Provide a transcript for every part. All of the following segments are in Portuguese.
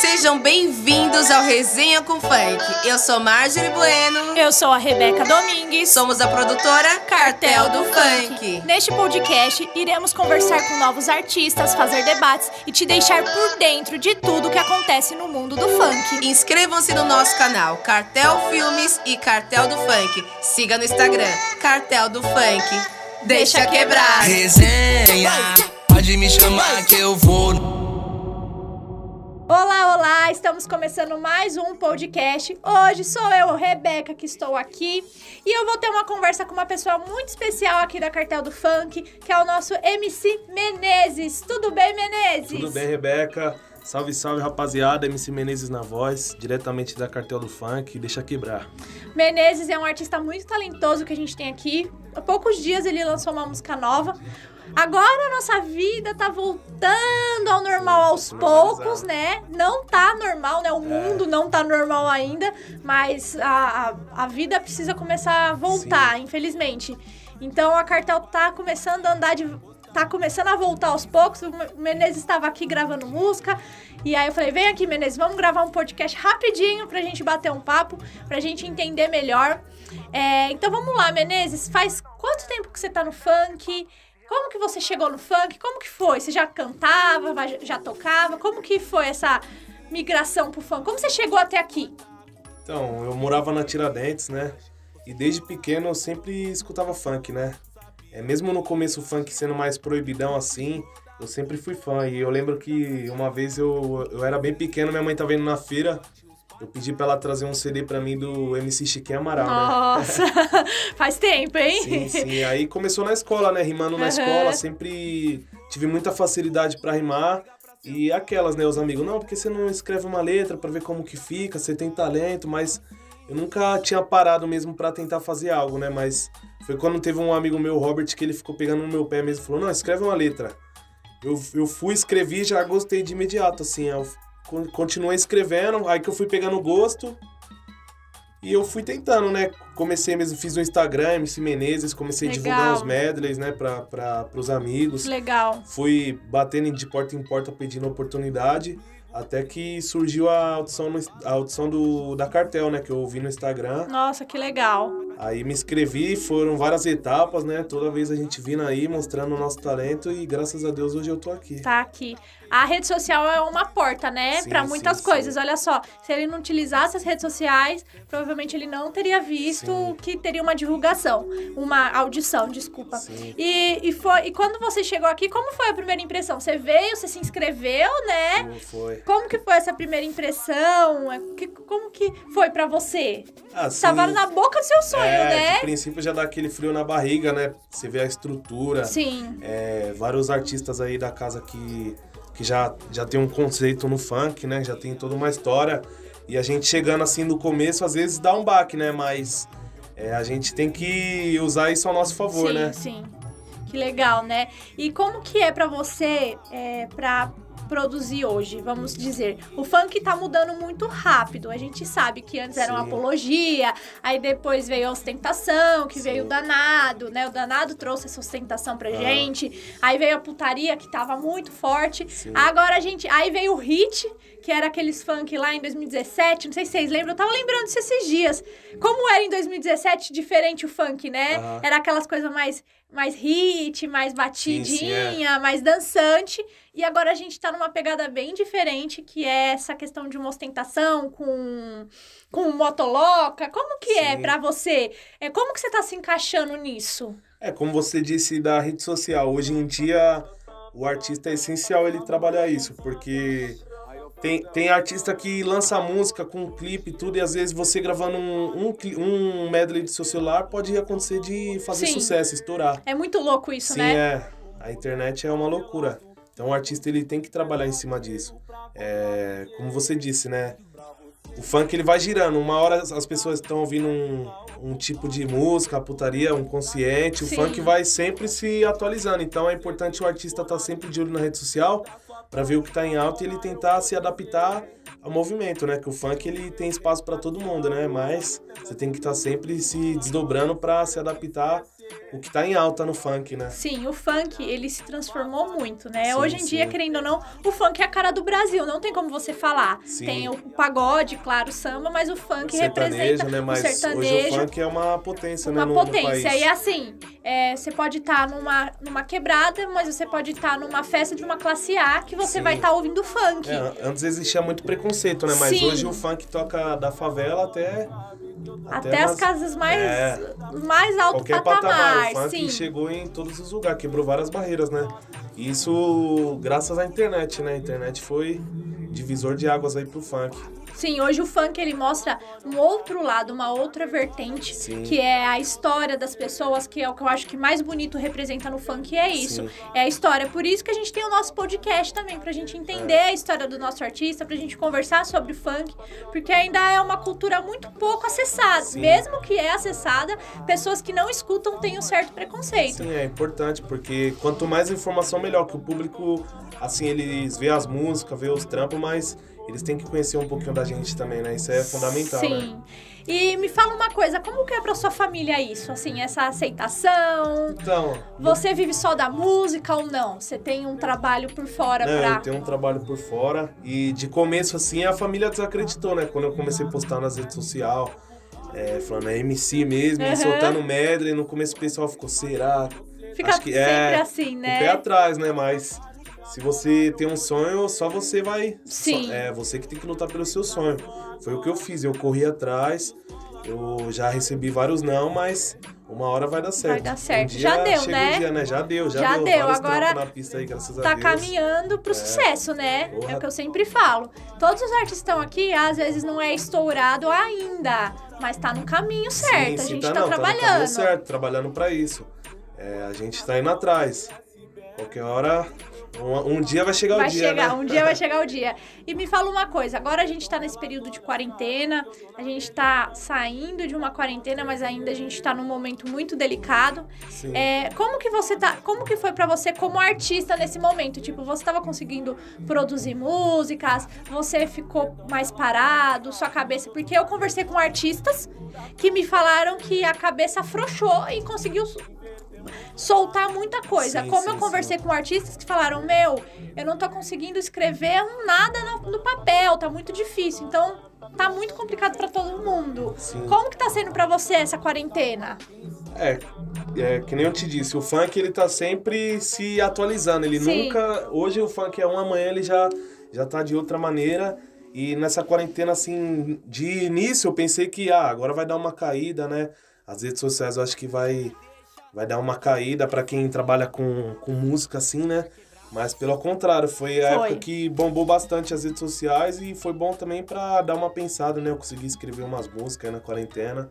Sejam bem-vindos ao Resenha com Funk. Eu sou Marjorie Bueno. Eu sou a Rebeca Domingues. Somos a produtora Cartel do Funk. Neste podcast, iremos conversar com novos artistas, fazer debates e te deixar por dentro de tudo que acontece no mundo do funk. Inscrevam-se no nosso canal Cartel Filmes e Cartel do Funk. Siga no Instagram Cartel do Funk. Deixa quebrar. Resenha, pode me chamar que eu vou. Olá, olá! Estamos começando mais um podcast. Hoje sou eu, Rebeca, que estou aqui e eu vou ter uma conversa com uma pessoa muito especial aqui da Cartel do Funk, que é o nosso MC Menezes. Tudo bem, Menezes? Tudo bem, Rebeca? Salve, salve, rapaziada. MC Menezes na voz, diretamente da Cartel do Funk. Deixa quebrar. Menezes é um artista muito talentoso que a gente tem aqui. Há poucos dias ele lançou uma música nova. Agora a nossa vida tá voltando ao normal aos poucos, né? Não tá normal, né? O mundo não tá normal ainda, mas a, a, a vida precisa começar a voltar, Sim. infelizmente. Então a cartel tá começando a andar de. Tá começando a voltar aos poucos. O Menezes estava aqui gravando música. E aí eu falei: vem aqui, Menezes, vamos gravar um podcast rapidinho pra gente bater um papo, pra gente entender melhor. É, então vamos lá, Menezes. Faz quanto tempo que você tá no funk? Como que você chegou no funk? Como que foi? Você já cantava, já tocava? Como que foi essa migração pro funk? Como você chegou até aqui? Então, eu morava na Tiradentes, né? E desde pequeno eu sempre escutava funk, né? É, mesmo no começo o funk sendo mais proibidão assim, eu sempre fui fã. E eu lembro que uma vez eu, eu era bem pequeno, minha mãe tava indo na feira, eu pedi pra ela trazer um CD pra mim do MC Chiquinho Amaral, né? Nossa, faz tempo, hein? Sim, sim. Aí começou na escola, né? Rimando na Aham. escola, sempre tive muita facilidade pra rimar. E aquelas, né? Os amigos, não, porque você não escreve uma letra pra ver como que fica, você tem talento, mas eu nunca tinha parado mesmo pra tentar fazer algo, né? Mas foi quando teve um amigo meu, Robert, que ele ficou pegando no meu pé mesmo e falou, não, escreve uma letra. Eu, eu fui, escrevi e já gostei de imediato, assim. Eu continuei escrevendo, aí que eu fui pegando gosto. E eu fui tentando, né? Comecei mesmo, fiz o Instagram, MC Menezes, comecei a divulgar Legal. uns medleys, né, pra, pra, pros amigos. Legal. Fui batendo de porta em porta pedindo oportunidade, até que surgiu a audição, no- a audição do, da cartel, né, que eu ouvi no Instagram. Nossa, que legal. Aí me inscrevi, foram várias etapas, né? Toda vez a gente vindo aí, mostrando o nosso talento e graças a Deus hoje eu tô aqui. Tá aqui. A rede social é uma porta, né? Pra muitas sim, coisas. sim. Olha só, se ele não utilizasse as redes sociais, provavelmente ele não teria visto Sim. que teria uma divulgação, uma audição, desculpa. E, e, foi, e quando você chegou aqui, como foi a primeira impressão? Você veio, você se inscreveu, né? Foi- Foi. Como que foi essa primeira impressão? É, que- como que foi pra você? Assim, Tava na boca do seu sonho, é, né? De princípio já dá aquele frio na barriga, né? Você vê a estrutura. Sim. É, vários artistas aí da casa que, que já, já tem um conceito no funk, né? Já tem toda uma história. E a gente chegando assim no começo, às vezes dá um baque, né? Mas é, a gente tem que usar isso ao nosso favor, sim, né? sim. Que legal, né? E como que é pra você, é, pra produzir hoje, vamos dizer? O funk tá mudando muito rápido. A gente sabe que antes era uma Sim. apologia, aí depois veio a ostentação, que Sim. veio o danado, né? O danado trouxe essa ostentação pra Ah. gente. Aí veio a putaria, que tava muito forte. Sim. Agora a gente... Aí veio o hit, que era aqueles funk lá em 2017, não sei se vocês lembram, eu tava lembrando disso esses dias. Como era em 2017 diferente o funk, né? Aham. Era aquelas coisas mais, mais hit, mais batidinha, sim, é. mais dançante. E agora a gente tá numa pegada bem diferente, que é essa questão de uma ostentação com, com motoloca. Como que é Sim. pra você? É, como que você tá se encaixando nisso? É, como você disse da rede social, hoje em dia o artista é essencial ele trabalhar isso, porque tem, tem artista que lança música com clipe e tudo, e às vezes você gravando um, um, um medley do seu celular pode acontecer de fazer Sim. sucesso, estourar. É muito louco isso, Sim, né? é. A internet é uma loucura. Então o artista ele tem que trabalhar em cima disso. É, como você disse, né? O funk ele vai girando. Uma hora as- as pessoas estão ouvindo um, um tipo de música, putaria, um consciente. Sim. O funk vai sempre se atualizando. Então é importante o artista estar sempre de olho na rede social para ver o que está em alta e ele tentar se adaptar ao movimento, né? Que o funk ele tem espaço para todo mundo, né? Mas você tem que estar sempre se desdobrando para se adaptar o que tá em alta no funk, né? Sim, o funk, ele se transformou muito, né? Sim, Hoje em dia, sim. querendo ou não, o funk é a cara do Brasil, não tem como você falar. Sim. Tem o pagode, claro, o samba, mas o funk sertanejo, representa né? o Mas sertanejo. hoje o funk é uma potência, uma né? No, no potência. país. E assim, é, você pode estar numa, numa quebrada, mas você pode estar numa festa de uma classe A que você vai estar ouvindo funk. É, antes existia muito preconceito, né? Mas hoje o funk toca da favela até. Até, as nas- casas mais, É. mais alto Qualquer patamar, patamar. O funk sim. chegou em todos os lugares, quebrou várias barreiras, né? Isso graças à internet, né? A internet foi divisor de águas aí pro funk. Sim, hoje o funk ele mostra um outro lado, uma outra vertente, Sim. que é a história das pessoas, que é o que eu acho que mais bonito representa no funk, é isso. Sim. É a história. Por isso que a gente tem o nosso podcast também, pra gente entender É. a história do nosso artista, pra gente conversar sobre funk, porque ainda é uma cultura muito pouco acessada. Sim. Mesmo que é acessada, pessoas que não escutam têm um certo preconceito. Sim, é importante, porque quanto mais informação, melhor. Que o público, assim, eles vê as músicas, vê os trampos, mas eles têm que conhecer um pouquinho da gente também, né? Isso é fundamental, né? Sim. E me fala uma coisa, como que é pra sua família isso? Assim, essa aceitação, Então, Você vive só da música ou não? Você tem um trabalho por fora Não, pra. eu tenho um trabalho por fora e de começo assim a família desacreditou, né? Quando eu comecei a postar nas redes sociais, é, falando é MC mesmo, Uhum. soltando medley, no começo o pessoal ficou, será? Fica Acho que sempre é, assim, O pé né? atrás, né? Mas se você tem um sonho, só você vai. Sim. só- é você que tem que lutar pelo seu sonho. Foi o que eu fiz, eu corri atrás, eu já recebi vários não, mas uma hora vai dar certo. dar certo. Um Já deu, né? Um dia, né? Já deu, já, Já deu. deu, agora na pista aí, graças a Tá Deus. caminhando pro sucesso, né? Porra. É o que eu sempre falo. Todos os artistas estão aqui, às vezes não é estourado ainda, mas tá no caminho certo. a gente tá, não, no trabalhando. caminho certo, trabalhando pra isso. É, a gente tá indo atrás. Qualquer hora, um, um dia vai chegar Vai o dia, chegar, né? um dia vai chegar o dia. E me fala uma coisa, agora a gente tá nesse período de quarentena, a gente tá saindo de uma quarentena, mas ainda a gente tá num momento muito delicado. Sim. É, como que você tá, como que foi pra você como artista nesse momento? Tipo, você tava conseguindo produzir músicas, você ficou mais parado, sua cabeça, porque eu conversei com artistas que me falaram que a cabeça afrouxou e conseguiu soltar muita coisa. Sim, Como sim, eu conversei com artistas que falaram: Meu, eu não tô conseguindo escrever um nada no, no papel, tá muito difícil. Então, tá muito complicado pra todo mundo. Sim. Como que tá sendo pra você essa quarentena? É, é, que nem eu te disse, o funk ele tá sempre se atualizando. Ele Sim. nunca. Hoje o funk é um, amanhã ele já, já tá de outra maneira. E nessa quarentena, assim, de início eu pensei que, ah, agora vai dar uma caída, né? As redes sociais eu acho que vai, vai dar uma caída pra quem trabalha com, com música, assim, né? Mas pelo contrário, foi a Foi. época que bombou bastante as redes sociais e foi bom também pra dar uma pensada, né? Eu consegui escrever umas músicas aí na quarentena.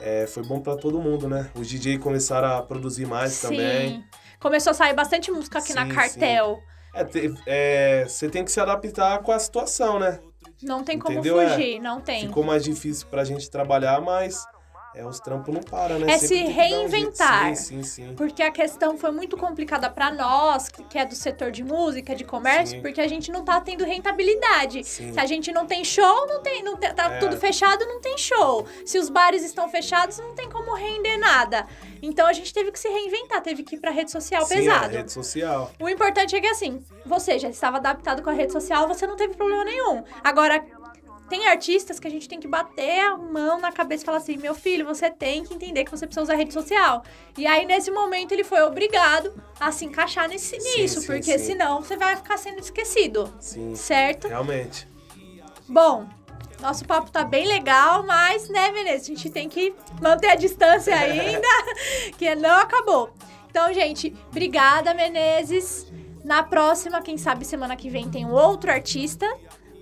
É, foi bom pra todo mundo, né? Os DJ começaram a produzir mais também. Começou a sair bastante música aqui na Sim, cartel. É, é, você tem que se adaptar com a situação, né? Não tem como Entendeu? É. fugir, não tem. Ficou mais difícil pra gente trabalhar, mas é, os trampos não param, né? É Sempre se dar um reinventar. Sim, sim, sim. Porque a questão foi muito complicada pra nós, que que é do setor de música, de comércio, Sim. porque a gente não tá tendo rentabilidade. Sim. Se a gente não tem show, não tem, não tem- tá É. tudo fechado, não tem show. Se os bares estão fechados, não tem como render nada. Então a gente teve que se reinventar, teve que ir pra rede social Sim, pesado. é, rede social. O importante é que assim, você já estava adaptado com a rede social, você não teve problema nenhum. Agora, tem artistas que a gente tem que bater a mão na cabeça e falar assim: meu filho, você tem que entender que você precisa usar rede social. E aí, nesse momento, ele foi obrigado a se encaixar nesse, Sim, nisso, sim, porque sim. senão você vai ficar sendo esquecido. Sim, Certo? realmente. Bom. Nosso papo tá bem legal, mas, né, Veneza, a gente tem que manter a distância ainda, que não acabou. Então, gente, obrigada, Menezes. Na próxima, quem sabe semana que vem tem um outro artista,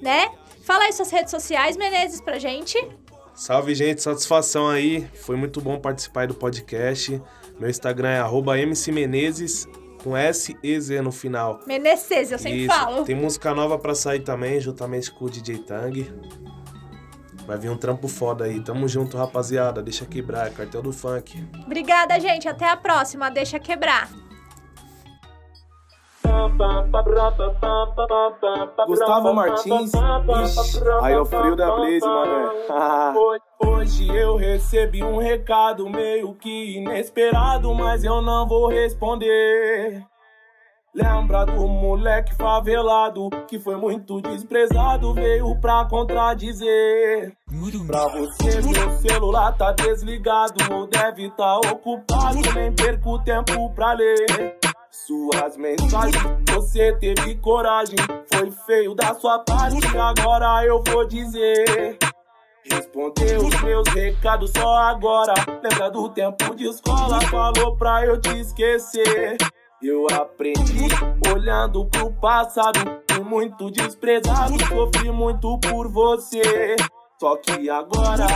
né? Fala aí suas redes sociais, Menezes, pra gente. Salve, gente, satisfação aí. Foi muito bom participar aí do podcast. Meu Instagram é arroba mcmenezes, com S e Z no final. Menezes, eu sempre Isso. falo. Tem música nova pra sair também, juntamente com o DJ Tang. Vai vir um trampo foda aí. Tamo junto, rapaziada. Deixa quebrar, é cartel do funk. Obrigada, gente. Até a próxima. Deixa quebrar. Gustavo Martins, aí é o frio da Blaze, mané. Hoje eu recebi um recado meio que inesperado, mas eu não vou responder. Lembra do moleque favelado que foi muito desprezado, veio pra contradizer. Pra você, meu celular tá desligado ou deve tá ocupado, nem perco tempo pra ler. Suas mensagens, você teve coragem, foi feio da sua parte, agora eu vou dizer. Respondeu os meus recados só agora. Lembra do tempo de escola, falou pra eu te esquecer. Eu aprendi olhando pro passado, fui muito desprezado, sofri muito por você. Só que agora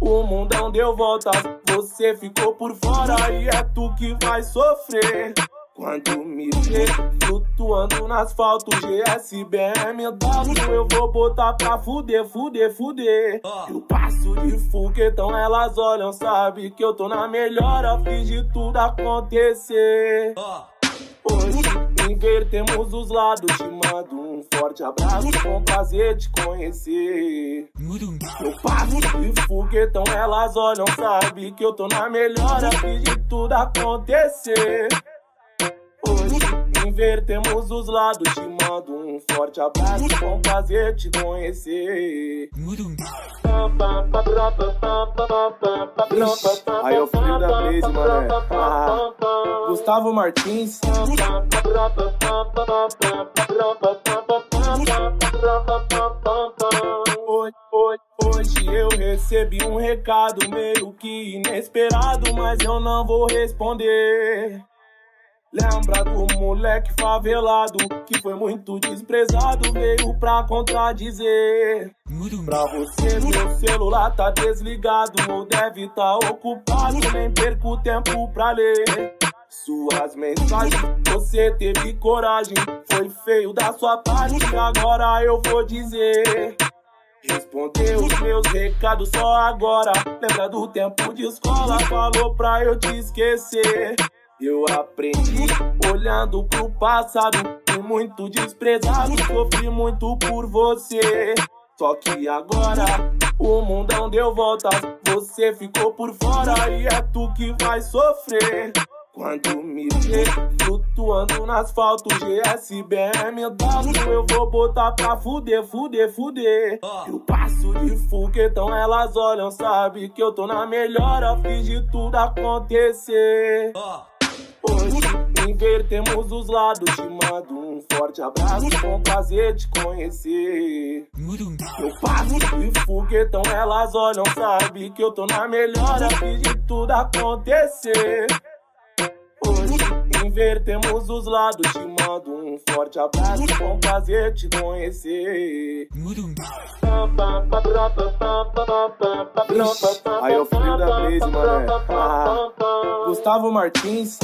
o mundão deu volta, você ficou por fora e é tu que vai sofrer. Quando me vê flutuando no asfalto, GS, BMW, eu vou botar pra fuder, fuder, fuder. Eu passo de foguetão, elas olham, sabe que eu tô na melhor, fiz de tudo acontecer. Hoje invertemos os lados, te mando um forte abraço, com prazer te conhecer. Eu passo de foguetão, elas olham, sabe que eu tô na melhor, fiz de tudo acontecer. Invertemos os lados, te mando um forte abraço, com prazer te conhecer. Aí é o frio da Blaze, mané. Ah, Gustavo Martins. Hoje eu recebi um recado meio que inesperado, mas eu não vou responder. Lembra do moleque favelado que foi muito desprezado, veio pra contradizer. Pra você, meu celular tá desligado ou deve tá ocupado, nem perco tempo pra ler. Suas mensagens, você teve coragem, foi feio da sua parte, agora eu vou dizer. Respondeu os meus recados só agora. Lembra do tempo de escola, falou pra eu te esquecer. Eu aprendi olhando pro passado, fui muito desprezado, sofri muito por você. Só que agora o mundão deu volta, você ficou por fora e é tu que vai sofrer. Quando me vê flutuando no asfalto, GS, BMW, eu vou botar pra fuder, fuder, fuder. Eu passo de foguetão, elas olham, sabe que eu tô na melhor, fiz de tudo acontecer. Hoje invertemos os lados, te mando um forte abraço, com prazer te conhecer. Eu passo de foguetão, elas olham, sabe que eu tô na melhor, fiz de tudo acontecer invertemos os lados. Te mando um forte abraço, bom um prazer te conhecer. Aí é eu fui da Blaze, mané. Ah, Gustavo Martins.